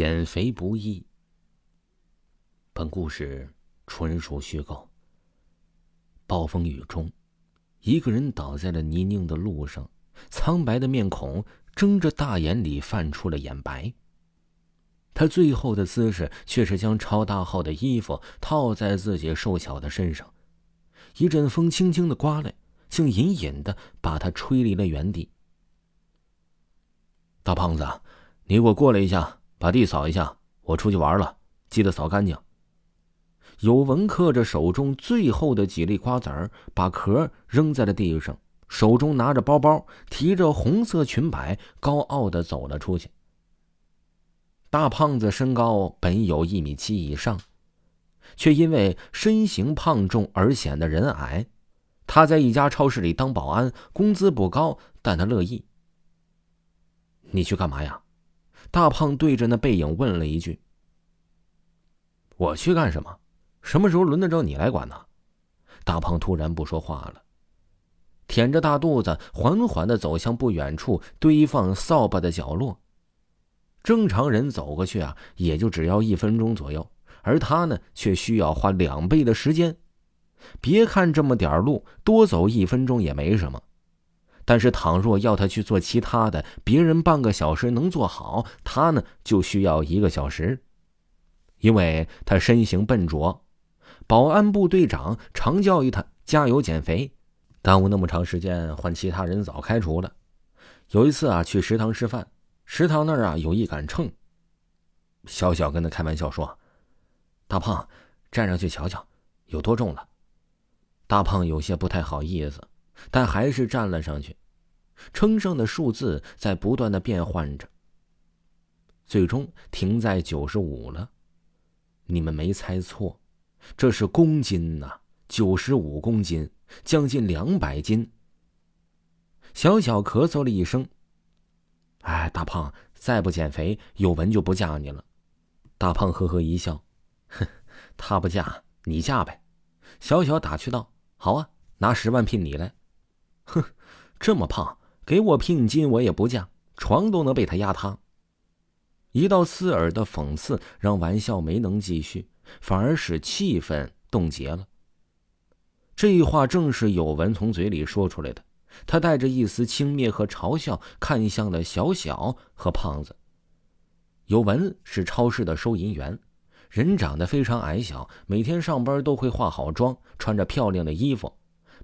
减肥不易。本故事纯属虚构。暴风雨中，一个人倒在了泥泞的路上，苍白的面孔睁着大眼里泛出了眼白。他最后的姿势却是将超大号的衣服套在自己瘦小的身上，一阵风轻轻的刮来，竟隐隐的把他吹离了原地。大胖子，你给我过来一下。把地扫一下，我出去玩了，记得扫干净。有文刻着手中最后的几粒瓜子儿，把壳扔在了地上，手中拿着包包，提着红色裙摆，高傲的走了出去。大胖子身高本有一米七以上，却因为身形胖重而显得人矮。他在一家超市里当保安，工资不高，但他乐意。你去干嘛呀？大胖对着那背影问了一句：“我去干什么？什么时候轮得着你来管呢？”大胖突然不说话了，舔着大肚子，缓缓的走向不远处堆放扫把的角落。正常人走过去啊，也就只要一分钟左右，而他呢，却需要花两倍的时间。别看这么点路，多走一分钟也没什么。但是，倘若要他去做其他的，别人半个小时能做好，他呢就需要一个小时，因为他身形笨拙。保安部队长常教育他加油减肥，耽误那么长时间，换其他人早开除了。有一次啊，去食堂吃饭，食堂那儿啊有一杆秤，小小跟他开玩笑说：“大胖，站上去瞧瞧，有多重了。”大胖有些不太好意思，但还是站了上去。称上的数字在不断的变换着，最终停在九十五了。你们没猜错，这是公斤呐，九十五公斤，将近两百斤。小小咳嗽了一声。哎，大胖，再不减肥，有文就不嫁你了。大胖呵呵一笑，哼，他不嫁，你嫁呗。小小打趣道：“好啊，拿十万聘你来。”哼，这么胖。给我聘金，我也不嫁，床都能被他压塌。一道刺耳的讽刺让玩笑没能继续，反而使气氛冻结了。这话正是有文从嘴里说出来的，他带着一丝轻蔑和嘲笑，看向了小小和胖子。有文是超市的收银员，人长得非常矮小，每天上班都会化好妆，穿着漂亮的衣服。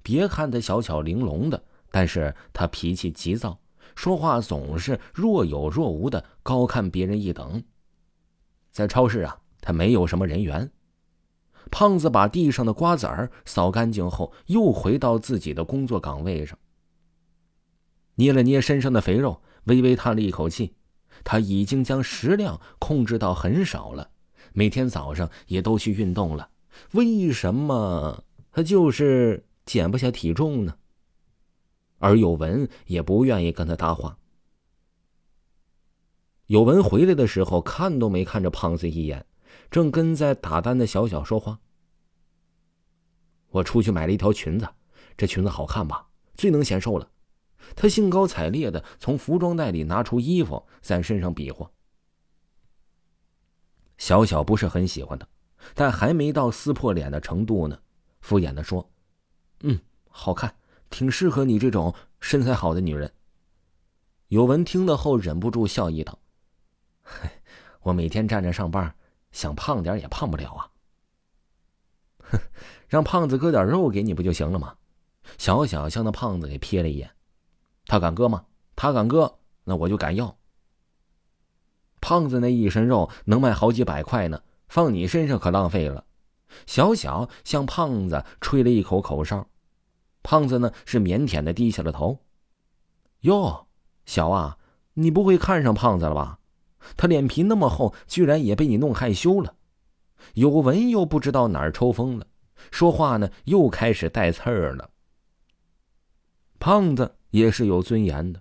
别看他小巧玲珑的。但是他脾气急躁，说话总是若有若无的，高看别人一等。在超市啊，他没有什么人缘。胖子把地上的瓜子儿扫干净后，又回到自己的工作岗位上，捏了捏身上的肥肉，微微叹了一口气。他已经将食量控制到很少了，每天早上也都去运动了。为什么他就是减不下体重呢？而有文也不愿意跟他搭话。有文回来的时候，看都没看着胖子一眼，正跟在打单的小小说话。我出去买了一条裙子，这裙子好看吧？最能显瘦了。他兴高采烈的从服装袋里拿出衣服，在身上比划。小小不是很喜欢他，但还没到撕破脸的程度呢，敷衍的说：“嗯，好看。”挺适合你这种身材好的女人。有文听了后忍不住笑意道：“，我每天站着上班，想胖点也胖不了啊。”哼，让胖子割点肉给你不就行了吗？小小向那胖子给瞥了一眼，他敢割吗？他敢割，那我就敢要。胖子那一身肉能卖好几百块呢，放你身上可浪费了。小小向胖子吹了一口口哨。胖子呢是腼腆的低下了头。哟，小啊，你不会看上胖子了吧？他脸皮那么厚，居然也被你弄害羞了。有文又不知道哪儿抽风了，说话呢又开始带刺儿了。胖子也是有尊严的，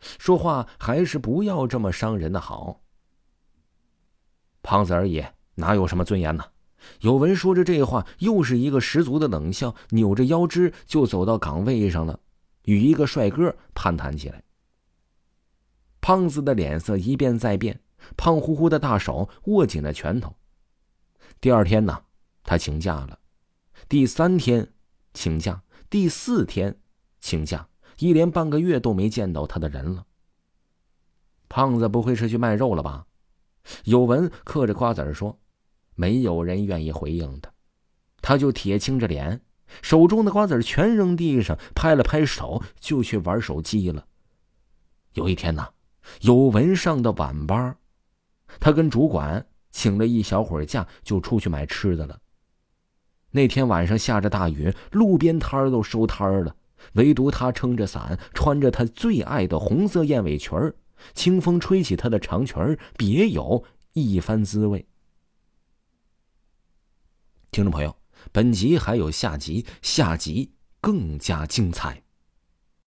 说话还是不要这么伤人的好。胖子而已，哪有什么尊严呢？有文说着这话，又是一个十足的冷笑，扭着腰肢就走到岗位上了，与一个帅哥攀谈起来。胖子的脸色一变再变，胖乎乎的大手握紧了拳头。第二天呢，他请假了；第三天请假，第四天请假，一连半个月都没见到他的人了。胖子不会是去卖肉了吧？有文嗑着瓜子说：“没有人愿意回应他，他就铁青着脸，手中的瓜子全扔地上，拍了拍手就去玩手机了。”有一天呢，有文上的晚班，他跟主管请了一小会儿假，就出去买吃的了。那天晚上下着大雨，路边摊都收摊了，唯独他撑着伞，穿着他最爱的红色燕尾裙儿。清风吹起他的长裙别有一番滋味。听众朋友，本集还有下集，下集更加精彩。